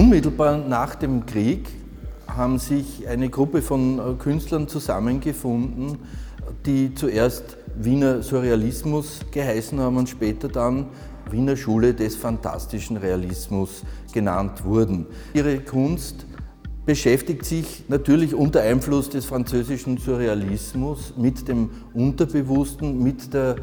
Unmittelbar nach dem Krieg haben sich eine Gruppe von äh, Künstlern zusammengefunden, die zuerst Wiener Surrealismus geheißen haben und später dann Wiener Schule des fantastischen Realismus genannt wurden. Ihre Kunst beschäftigt sich natürlich unter Einfluss des französischen Surrealismus mit dem Unterbewussten, mit der,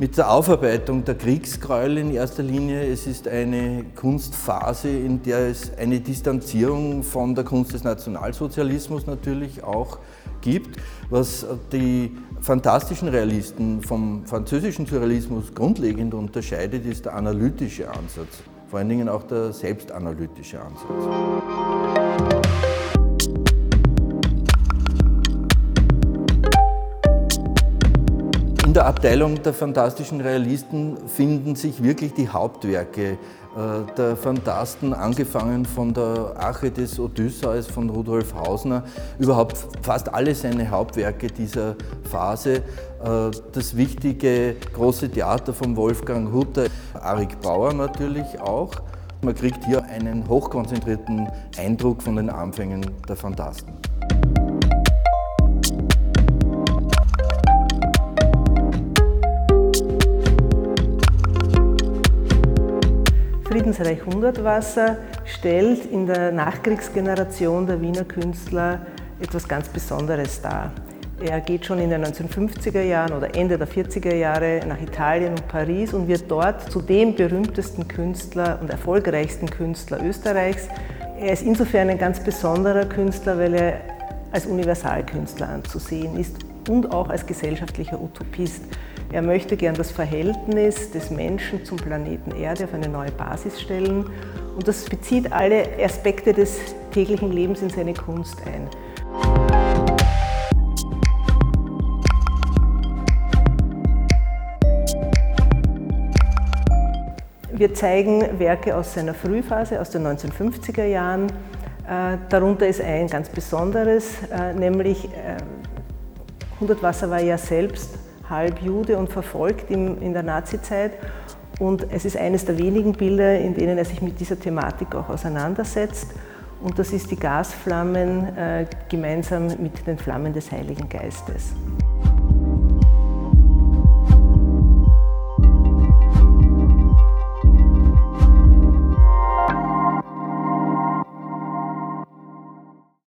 mit der Aufarbeitung der Kriegsgräuel in erster Linie. Es ist eine Kunstphase, in der es eine Distanzierung von der Kunst des Nationalsozialismus natürlich auch gibt, was die fantastischen Realisten vom französischen Surrealismus grundlegend unterscheidet, ist der analytische Ansatz, vor allen Dingen auch der selbstanalytische Ansatz. In der Abteilung der fantastischen Realisten finden sich wirklich die Hauptwerke äh, der Fantasten, angefangen von der Arche des Odysseus von Rudolf Hausner, überhaupt fast alle seine Hauptwerke dieser Phase. Äh, das wichtige große Theater von Wolfgang Hutter, Arik Bauer natürlich auch. Man kriegt hier einen hochkonzentrierten Eindruck von den Anfängen der Fantasten. Friedensreich Hundertwasser stellt in der Nachkriegsgeneration der Wiener Künstler etwas ganz Besonderes dar. Er geht schon in den 1950er Jahren oder Ende der 40er Jahre nach Italien und Paris und wird dort zu dem berühmtesten Künstler und erfolgreichsten Künstler Österreichs. Er ist insofern ein ganz besonderer Künstler, weil er als Universalkünstler anzusehen ist und auch als gesellschaftlicher Utopist. Er möchte gern das Verhältnis des Menschen zum Planeten Erde auf eine neue Basis stellen und das bezieht alle Aspekte des täglichen Lebens in seine Kunst ein. Wir zeigen Werke aus seiner Frühphase, aus den 1950er Jahren. Äh, darunter ist ein ganz besonderes, äh, nämlich äh, Hundertwasser war ja selbst halb Jude und verfolgt in der Nazizeit. Und es ist eines der wenigen Bilder, in denen er sich mit dieser Thematik auch auseinandersetzt. Und das ist die Gasflammen äh, gemeinsam mit den Flammen des Heiligen Geistes.